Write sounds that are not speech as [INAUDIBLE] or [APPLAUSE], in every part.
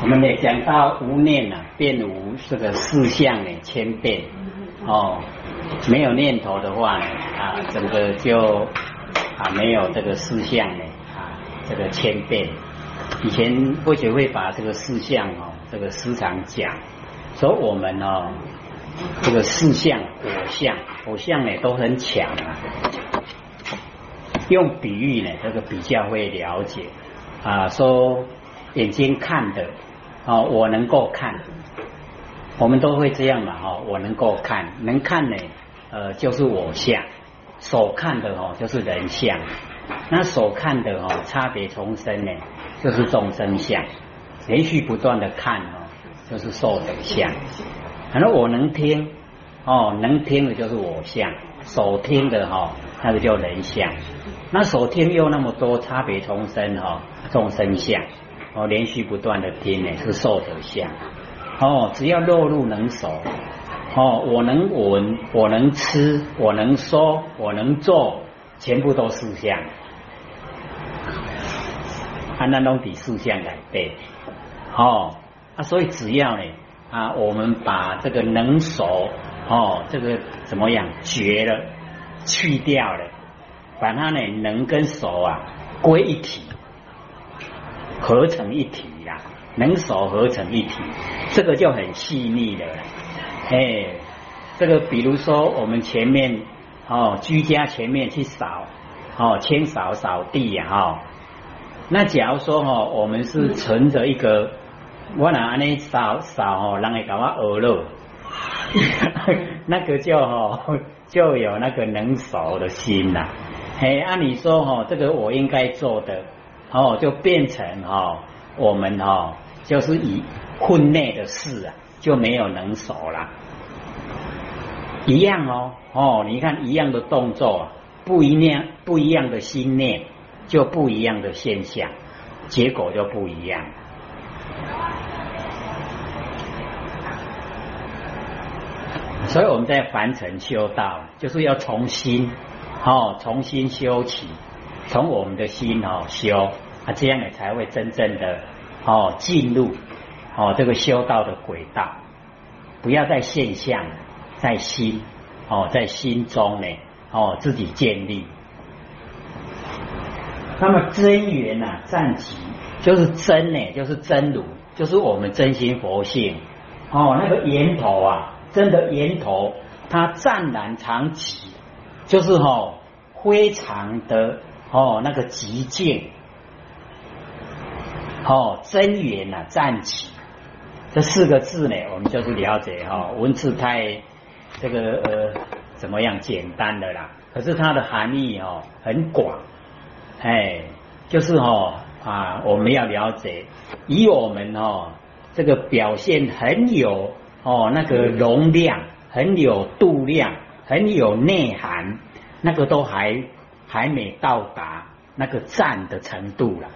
我们也讲到无念啊，变无这个四相呢千变哦，没有念头的话呢啊，整个就啊没有这个四相呢啊这个千变。以前或许会把这个四相哦，这个时常讲，说我们哦这个四相、我相、我相呢都很强啊。用比喻呢，这个比较会了解啊，说眼睛看的。哦，我能够看，我们都会这样嘛，哈，我能够看，能看呢，呃，就是我相，所看的哦，就是人相，那所看的哦，差别重生呢，就是众生相，连续不断的看哦，就是受等相，反正我能听，哦，能听的就是我相，所听的哈，那个叫人相，那所听又那么多，差别重生哈，众生相。哦，连续不断的听呢，是受得相。哦，只要落入能守，哦，我能闻，我能吃，我能说，我能做，全部都是相。按那种比四相来背。哦，啊，所以只要呢，啊，我们把这个能守，哦，这个怎么样绝了，去掉了，把它呢能跟守啊归一体。合成一体呀，能手合成一体，这个就很细腻的。哎，这个比如说我们前面哦，居家前面去扫哦，清扫扫地呀哈。那假如说哈，我们是存着一个我拿安尼扫扫哦，让人搞我饿了，[LAUGHS] 那个就哈就有那个能手的心呐。哎，按你说哈，这个我应该做的。哦，就变成哦，我们哦，就是以婚内的事啊，就没有能守了。一样哦，哦，你看一样的动作，不一样不一样的心念，就不一样的现象，结果就不一样。所以我们在凡尘修道，就是要重新哦，重新修起。从我们的心哦修啊，这样呢才会真正的哦进入哦这个修道的轨道。不要在现象，在心哦在心中呢哦自己建立。那么真源呐，暂即就是真呢，就是真如，就是我们真心佛性哦。那个源头啊，真的源头，它湛然常起，就是哦非常的。哦，那个极境，哦，真源呐，站起，这四个字呢，我们就是了解哈，文字太这个呃怎么样简单的啦，可是它的含义哦很广，哎，就是哦啊，我们要了解，以我们哦这个表现很有哦那个容量，很有度量，很有内涵，那个都还。还没到达那个赞的程度了，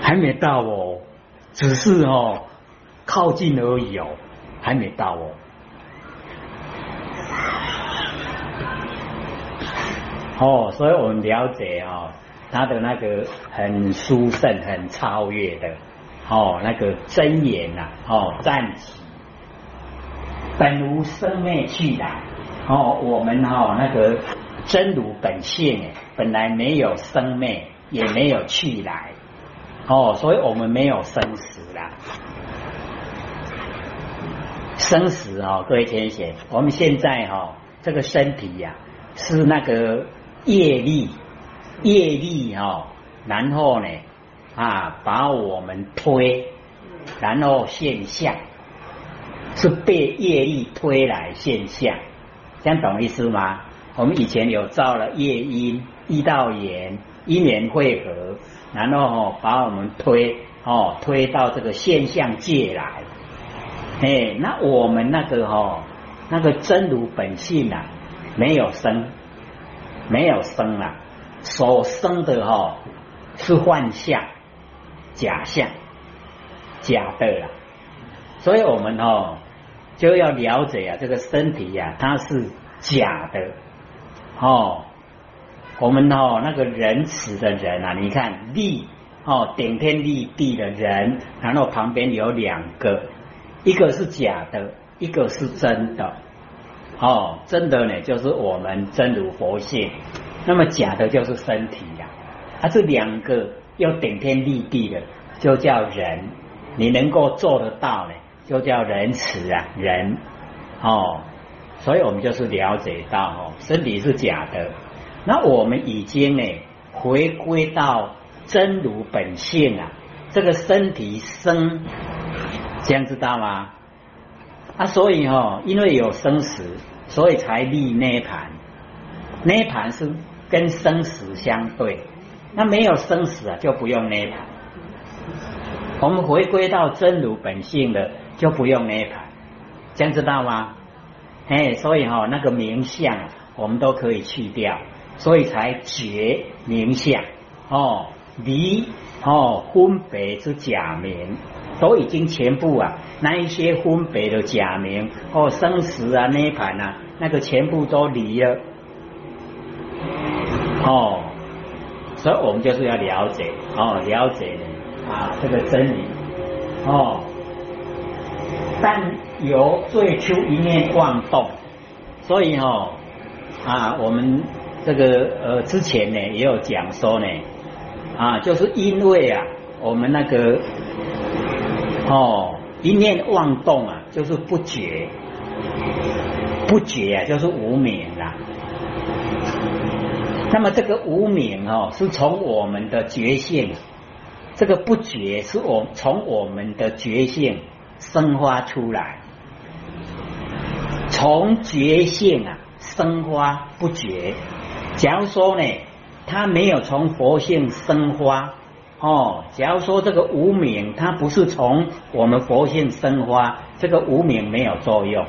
还没到哦，只是哦靠近而已哦，还没到哦。哦，所以我们了解哦，他的那个很殊胜、很超越的哦，那个真言呐，哦，站起本无生灭去来哦，我们哈那个。真如本性，本来没有生灭，也没有去来，哦，所以我们没有生死啦。生死哦，各位天贤，我们现在哈这个身体呀，是那个业力，业力哈，然后呢啊，把我们推，然后现象是被业力推来现象，这样懂意思吗？我们以前有造了业因，一道缘，因缘汇合，然后哦把我们推哦推到这个现象界来，哎，那我们那个哈那个真如本性啊，没有生，没有生啊，所生的哈是幻象、假象、假的啦，所以我们哦就要了解啊，这个身体呀，它是假的。哦，我们哦，那个仁慈的人啊，你看立哦顶天立地的人，然后旁边有两个，一个是假的，一个是真的。哦，真的呢，就是我们真如佛性；那么假的，就是身体呀。它这两个要顶天立地的，就叫人。你能够做得到呢，就叫仁慈啊，人。哦，所以我们就是了解到哦，身体是假的。那我们已经呢，回归到真如本性啊，这个身体生，这样知道吗？啊，所以哈，因为有生死，所以才立涅盘。涅盘是跟生死相对，那没有生死啊，就不用涅盘。我们回归到真如本性的，就不用涅盘，这样知道吗？哎，所以哈，那个名相我们都可以去掉，所以才绝名相。哦，离哦分别之假名。都已经全部啊，那一些分别的假名哦，生死啊、涅盘啊，那个全部都离了。哦，所以我们就是要了解哦，了解啊这个真理。哦，但由最初一念妄动，所以哦啊，我们这个呃之前呢也有讲说呢啊，就是因为啊，我们那个。哦，一念妄动啊，就是不觉，不觉啊，就是无明啦。那么这个无明哦，是从我们的觉性，这个不觉是我从我们的觉性生发出来，从觉性啊生发不觉。假如说呢，他没有从佛性生发。哦，假如说这个无名它不是从我们佛性生发，这个无名没有作用。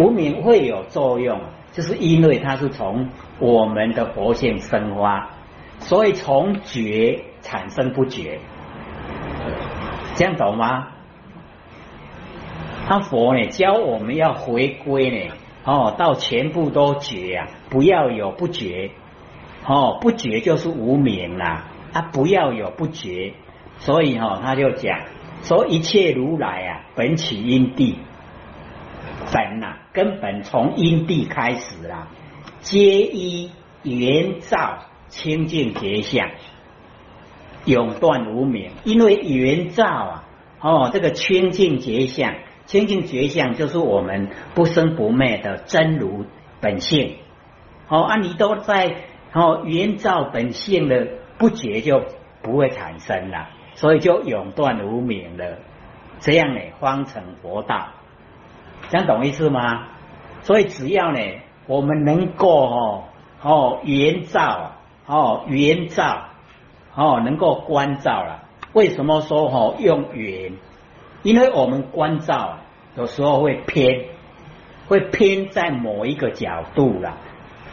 无名会有作用，就是因为它是从我们的佛性生发，所以从觉产生不觉，这样懂吗？他佛呢教我们要回归呢，哦，到全部都觉啊，不要有不觉，哦，不觉就是无名啦。啊不要有不觉，所以哈，他就讲说一切如来啊，本起因地，本呐根本从因地开始啦，皆依原照清净觉相，永断无明。因为原照啊，哦，这个清净觉相，清净觉相就是我们不生不灭的真如本性。哦，啊，你都在哦原照本性的。不觉就不会产生了，所以就永断无明了。这样呢，方成佛道。这样懂意思吗？所以只要呢，我们能够哦哦原照哦原照哦能够观照了。为什么说哦用圆？因为我们观照有时候会偏，会偏在某一个角度了。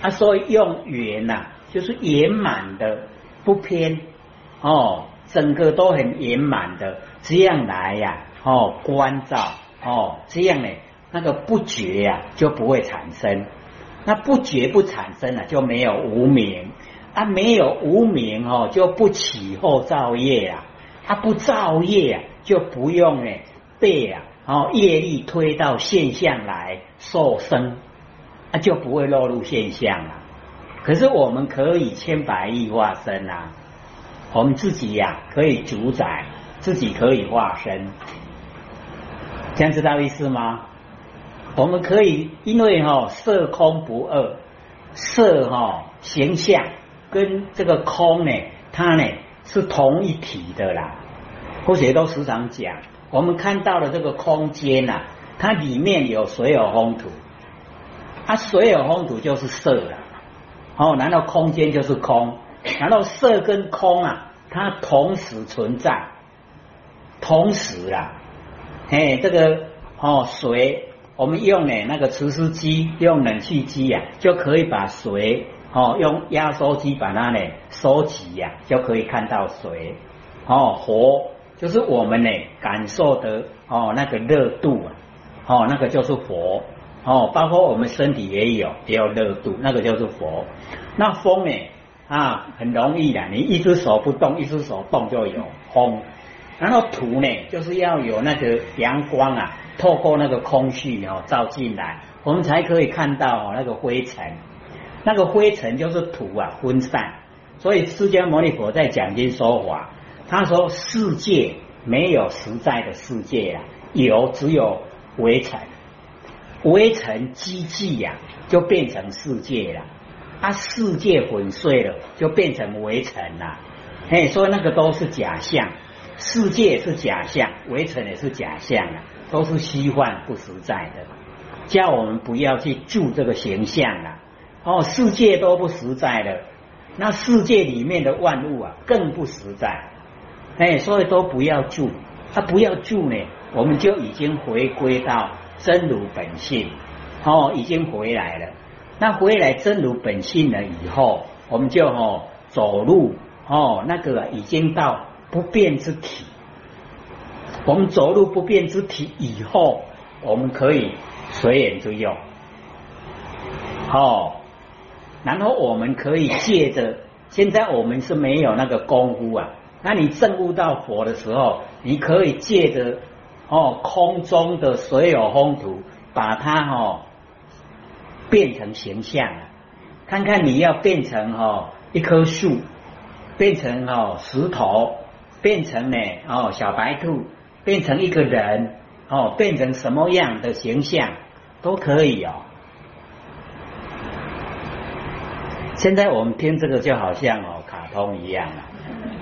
啊，所以用圆呐，就是圆满的。不偏哦，整个都很圆满的，这样来呀哦，关照哦，这样呢，那个不觉呀就不会产生，那不觉不产生了就没有无名啊，没有无名哦就不起后造业啊，它不造业啊就不用呢被啊哦业力推到现象来受生，那就不会落入现象了。可是我们可以千百亿化身啊，我们自己呀可以主宰，自己可以化身，这样知道意思吗？我们可以因为哈色空不二，色哈形象跟这个空呢，它呢是同一体的啦。或者都时常讲，我们看到的这个空间呐，它里面有水有风土，它水有风土就是色了。哦，难道空间就是空？难道色跟空啊，它同时存在，同时啊，哎，这个哦，水我们用呢那个除湿机，用冷气机呀，就可以把水哦，用压缩机把它呢收集呀，就可以看到水哦，火就是我们呢感受的哦那个热度啊，哦那个就是火。哦，包括我们身体也有，也有热度，那个就是佛。那风呢？啊，很容易的，你一只手不动，一只手动就有风。然后土呢，就是要有那个阳光啊，透过那个空气哦照进来，我们才可以看到哦那个灰尘。那个灰尘就是土啊，分散。所以释迦牟尼佛在讲经说法，他说世界没有实在的世界啊，有只有微尘，微尘积聚呀，就变成世界了。啊世界粉碎了，就变成微尘了。嘿，所以那个都是假象，世界是假象，微尘也是假象啊，都是虚幻不实在的。叫我们不要去住这个形象啊。哦，世界都不实在的，那世界里面的万物啊更不实在，哎，所以都不要住，他不要住呢，我们就已经回归到真如本性，哦，已经回来了。那回来真如本性了以后，我们就哦走路哦，那个已经到不变之体。我们走路不变之体以后，我们可以随缘就用，哦。然后我们可以借着，现在我们是没有那个功夫啊。那你证悟到佛的时候，你可以借着哦空中的所有风土，把它哦变成形象，看看你要变成哦一棵树，变成哦石头，变成呢哦小白兔，变成一个人哦，变成什么样的形象都可以哦。现在我们听这个就好像哦卡通一样了，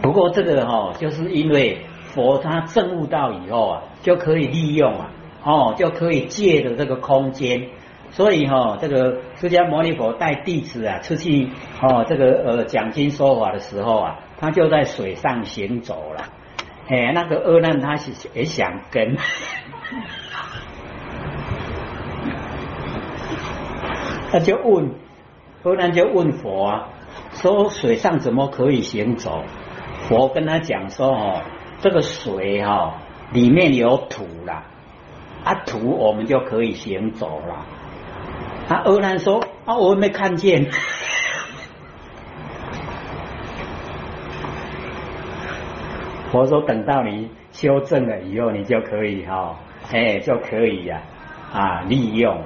不过这个哈就是因为佛他证悟到以后啊，就可以利用啊，哦就可以借着这个空间，所以哈这个释迦牟尼佛带弟子啊出去哦这个呃讲经说法的时候啊，他就在水上行走了，哎那个阿难他是也想跟，[LAUGHS] 他就问。后来就问佛啊，说水上怎么可以行走？佛跟他讲说哦，这个水哈里面有土了，啊土我们就可以行走了。他阿难说啊，我没看见。佛说等到你修正了以后，你就可以哈，哎就可以呀啊利用。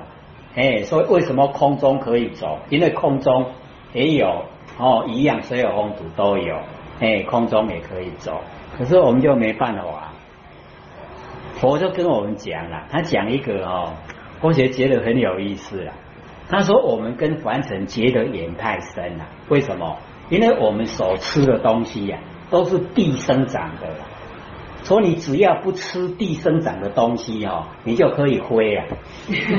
哎，所以为什么空中可以走？因为空中也有哦，一样所有风土都有，哎，空中也可以走。可是我们就没办法。佛就跟我们讲了，他讲一个哦，我觉觉得很有意思啊。他说我们跟凡尘结的缘太深了，为什么？因为我们所吃的东西呀，都是地生长的。所以你只要不吃地生长的东西哦，你就可以飞啊！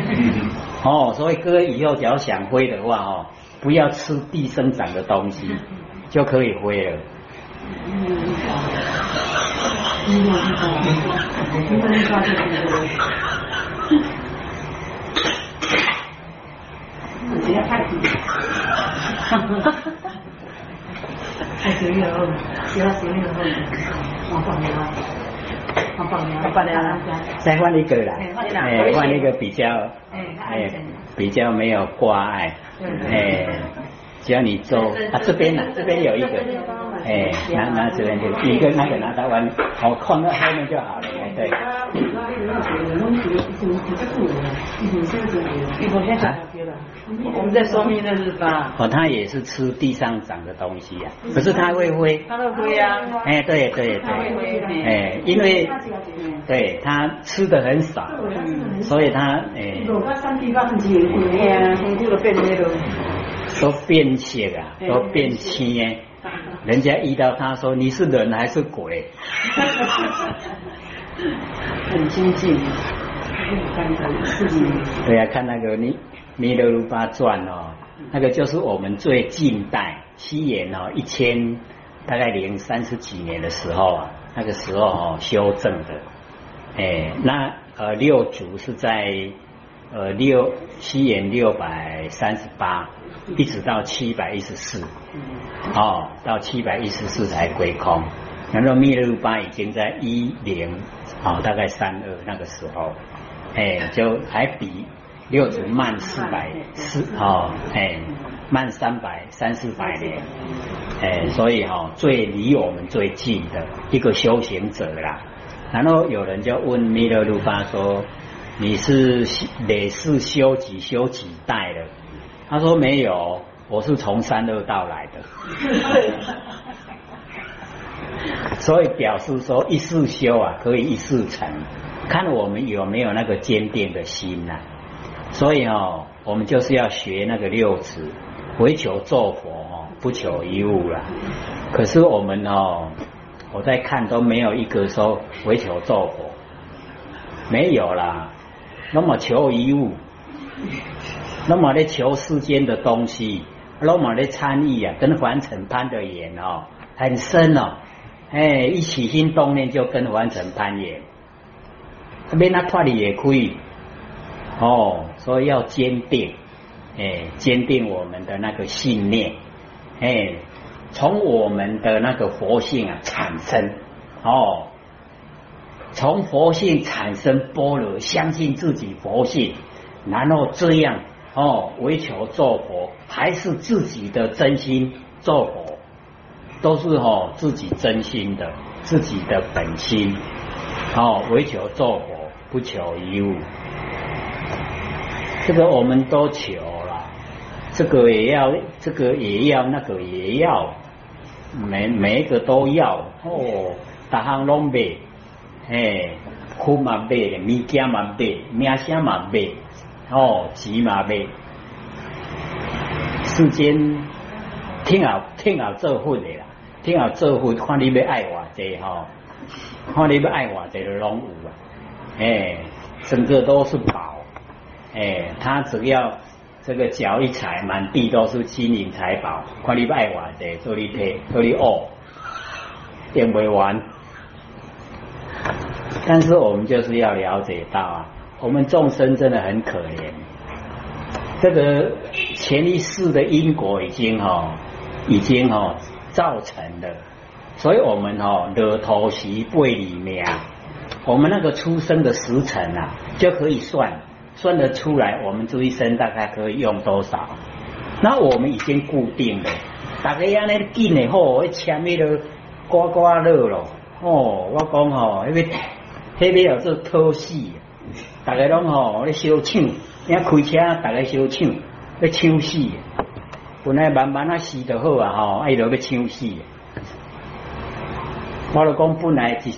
[LAUGHS] 哦，所以各位以后只要想飞的话哦，不要吃地生长的东西，[LAUGHS] 就可以飞了。直接太低，哈哈哈哈哈！太随意了，其他随意了，我放掉了，我放掉了，放掉了，再换一个啦，哎，换一个比较，哎，比较没有挂碍，哎，只要你做啊，这边呢，这边有一个，哎，拿拿这边就 [LAUGHS] 一个那个拿到完，好，空到后面就好了，哎，对。我们在说明的是吧？哦，它也是吃地上长的东西呀，可是它会飞。它会飞啊！哎，对对对，哎，因为对它吃的很少，所以它哎。都变色啊，都变青。人家遇到他说你是人还是鬼？[LAUGHS] [LAUGHS] 很亲近。对呀，看那个《弥弥勒如巴传》哦，那个就是我们最近代西元哦一千大概零三十几年的时候啊，那个时候哦修正的。哎，那呃六祖是在呃六西元六百三十八，一直到七百一十四，哦，到七百一十四才归空。然后弥勒如巴已经在一零，啊，大概三二那个时候。哎，就还比六祖慢四百四哦，哎，慢三百三四百年，哎，所以哈最离我们最近的一个修行者啦。然后有人就问弥勒鲁巴说：“你是累世修几修几代的？”他说：“没有，我是从三二道来的。[LAUGHS] ” [LAUGHS] 所以表示说一世修啊，可以一世成，看我们有没有那个坚定的心呐。所以哦，我们就是要学那个六祖，唯求做佛哦，不求一物啦。可是我们哦，我在看都没有一个说唯求做佛，没有啦。那么求一物，那么在求世间的东西，那么在参与啊，跟凡尘攀的缘哦，很深哦。哎，一起心动念就跟完成攀岩，这边他脱离也可以。哦，所以要坚定，哎，坚定我们的那个信念，哎，从我们的那个佛性啊产生。哦，从佛性产生般若，相信自己佛性，然后这样哦，为求做佛，还是自己的真心做佛。都是哦自己真心的，自己的本心，哦，为求做佛，不求一物。这个我们都求了，这个也要，这个也要，那个也要，每每一个都要。哦，大行拢买，哎，苦嘛买，物件嘛买，名声嘛买，哦，钱嘛买，世间听好听好做份的啦。听好做佛，看你要爱我这哈，看你要爱我这个拢有啊，哎，整个都是宝，哎，他只要这个脚一踩，满地都是金银财宝，看你要爱我这，做你配，做你哦，点不完。但是我们就是要了解到啊，我们众生真的很可怜，这个前一世的因果已经哈，已经哈。造成的，所以我们哦，的头席背里面，我们那个出生的时辰啊，就可以算算得出来，我们这一生大概可以用多少。那我们已经固定了，大家安尼紧的好，我签那个刮刮乐咯。哦，我讲吼，那个那边有做偷戏，大家拢吼咧烧抢，一开车大家烧抢，咧唱戏。本来慢慢啊死就好啊吼，哎，落要抢死。我就讲本来一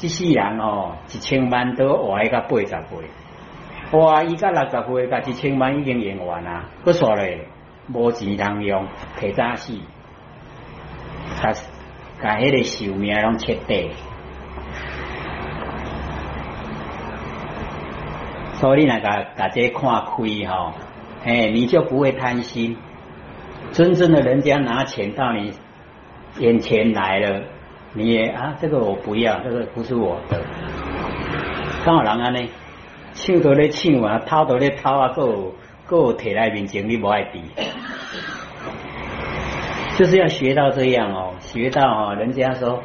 一世人哦，一千万都活一个八十岁，哇，伊甲六十岁甲一千万已经用完啊，不说嘞，无钱通用，提早死，甲甲迄个寿命拢切底。所以你那个大家看开吼，哎，你就不会贪心。真正的人家拿钱到你眼前来了，你也啊，这个我不要，这个不是我的。刚好人安呢，抢到咧抢啊，偷到咧偷啊，够够摕来面前你不爱比，就是要学到这样哦，学到哦，人家说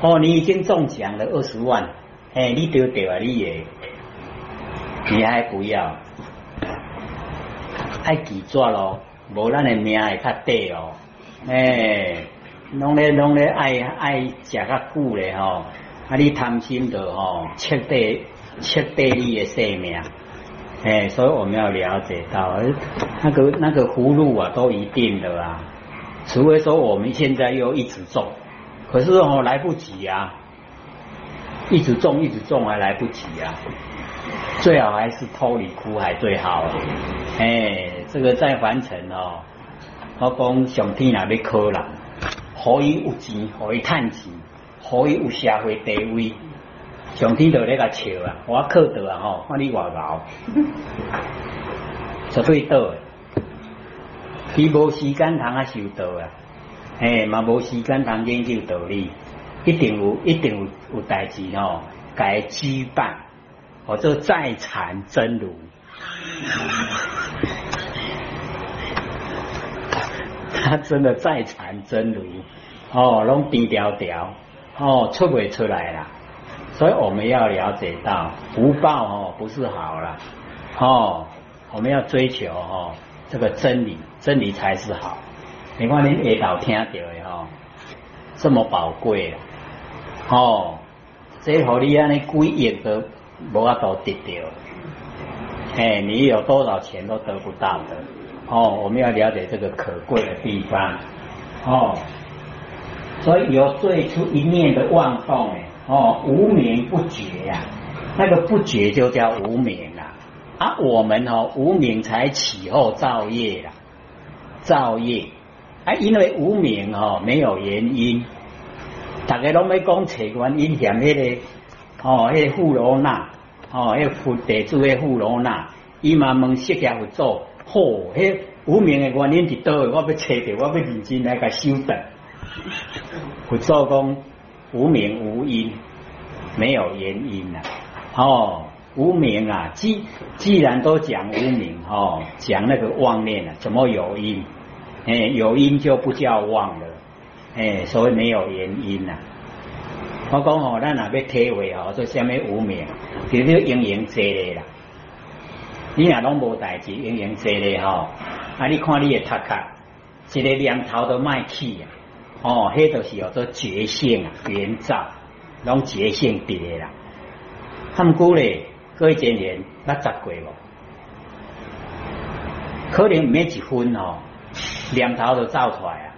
哦，你已经中奖了二十万，哎，你丢掉啊，你也你还不要，爱记住咯。无咱的命会较短哦，诶，拢咧拢咧爱爱食较久咧吼，啊你贪心的吼，彻底彻底你的性命，诶，所以我们要了解到，那个那个葫芦啊，都一定的啊，除非说我们现在又一直种，可是哦来不及啊，一直种一直种还来不及啊。最好还是脱离苦海最好，哎，这个在凡尘哦，我讲上天也要靠人，可以有钱，可以赚钱，可以有社会地位，上天就咧个笑啊，我靠到啊吼，看你外貌，[LAUGHS] 绝对到，伊无时间通啊修道啊，哎，嘛无时间通研究道理，一定有，一定有有代志吼，该举办。我这在禅真如，[LAUGHS] 他真的在禅真如哦，拢低调调哦，出不出来了。所以我们要了解到福报哦，不是好了哦，我们要追求哦，这个真理，真理才是好。你看你下头听到的哦，这么宝贵，哦，这和你安尼几亿都无法度得到，哎，你有多少钱都得不到的。哦，我们要了解这个可贵的地方，哦，所以有最初一念的妄动，哎，哦，无名不觉呀，那个不觉就叫无名啊。啊，我们哦，无名才起后造业了，造业啊，因为无名哦，没有原因，大家拢要讲找原因，嫌迄个哦，迄个富罗那，哦，迄个富地主的富罗那，伊嘛问释迦佛祖。嚯！迄无名的原因伫倒，我要找着，我要认真来甲修正。[LAUGHS] 佛祖讲无名无因，没有原因啊！哦，无名啊，既既然都讲无名哦，讲那个妄念啊，怎么有因？哎，有因就不叫妄了，哎，所以没有原因呐。我讲哦，咱若要体会哦，做虾米无名，其实应用这个啦。你若拢无代志，永远坐咧吼。啊，你看你的头壳，一个念头都卖去啊！哦，迄就是叫做觉性啊，圆照，拢觉性伫啦。毋过咧，过一年捌十过无？可能没一分哦，念头都造出来啊！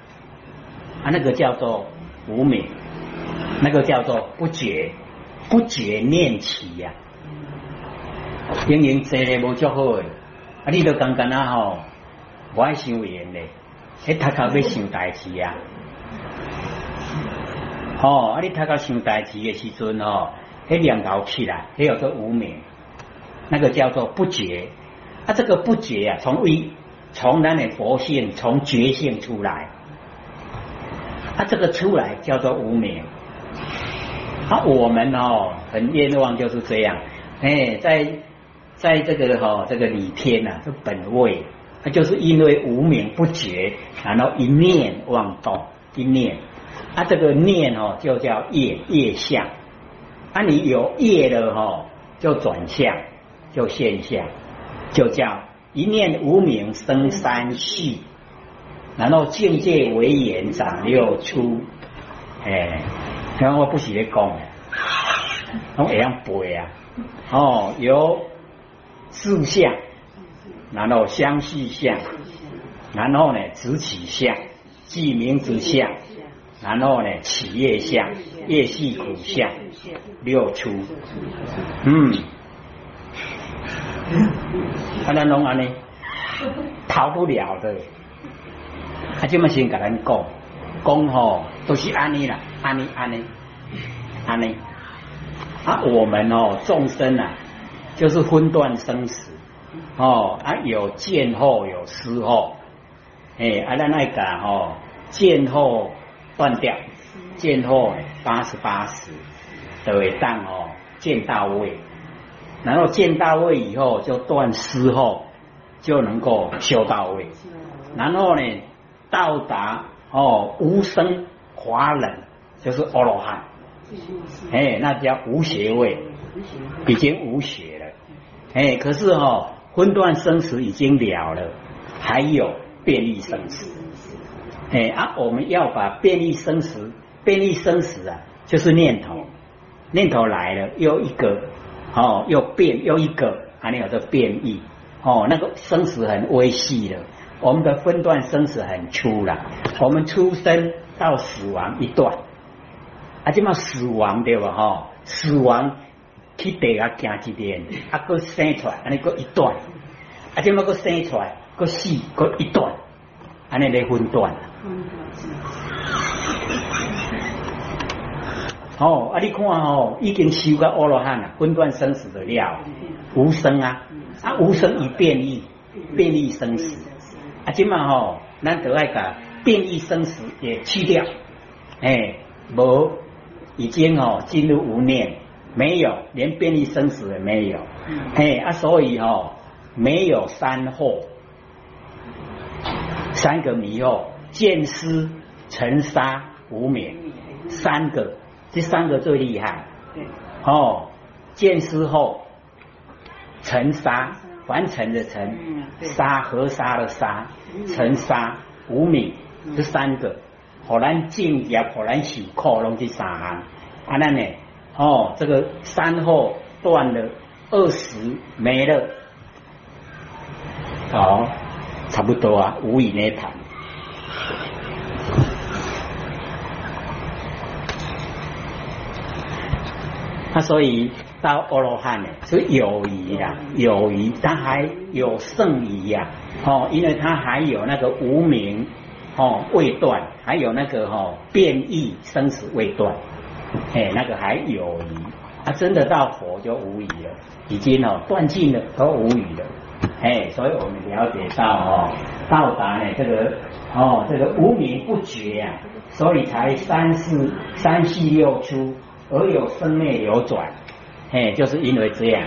啊，那个叫做无名，那个叫做不觉，不觉念起呀。经营坐咧无足好诶，啊！你都刚刚啊吼，我爱想缘咧，迄头壳要想代志啊！吼，啊！你头壳想代志诶时阵吼，迄念头起来，迄叫做无名，那个叫做不觉。啊，这个不觉啊，从微从咱的佛性，从觉性出来，啊，这个出来叫做无名。啊，我们哦，很冤枉就是这样，哎，在。在这个哈这个里天呐，这本位，它就是因为无名不觉，然后一念妄动，一念，啊这个念哦就叫业业相，啊你有业了哈，就转向，就现象，就叫一念无名生三系，然后境界为言长六出，哎，然后我不喜欢讲，我会样背啊，哦有。四相，然后相续相，然后呢执起相，记名之相，然后呢起业相，业系苦相，六出，嗯，[LAUGHS] 啊，咱拢安尼。逃不了的，他这么先跟咱讲，讲吼都是安尼啦，安尼安尼安尼，啊，我们哦众生啊。就是分段生死。哦，啊有见后有失后，哎，阿拉那个哦见后断掉，见后八十八十的会当哦见到位，然后见到位以后就断失后就能够修到位，然后呢到达哦无生华人就是阿罗汉，哎，那叫无邪位，已经无邪。哎，可是哈，分段生死已经了了，还有变异生死。哎啊，我们要把变异生死，变异生死啊，就是念头，念头来了又一个，哦，又变又一个，还有这变异，哦，那个生死很微细的，我们的分段生死很粗了，我们出生到死亡一段，啊，这么死亡对吧？哈，死亡。去地下行一遍，啊，个生出来，安尼个一段，啊，即么个生出来，个死个一段，安尼来分段。哦，啊，你看哦，已经修个阿罗汉了，分段生死的了，无生啊，啊，无生以变异，变异生死，啊，今嘛吼，咱得爱个变异生死也去掉，哎，无已经哦进入无念。没有，连便利生死也没有，嘿啊，所以哦，没有三祸，三个迷惑，见思尘沙无名，三个，这三个最厉害，哦，见思后尘沙凡尘的尘嗯，对。沙河沙的沙，尘沙无名这三个，互咱敬业，互咱受苦，拢这三项。啊，那呢，哦，这个三后断了，二十没了，好，差不多啊，无以内谈。他所以到阿罗汉呢是有余啦，有余，他还有剩余呀，哦，因为他还有那个无名哦未断，还有那个哦变异生死未断，哎，那个还有余，他真的到佛就无余了，已经哦断尽了，都无余了，哎，所以我们了解到哦，到达呢这个哦这个无名不绝呀、所以才三世三世六出。而有生灭流转，嘿，就是因为这样，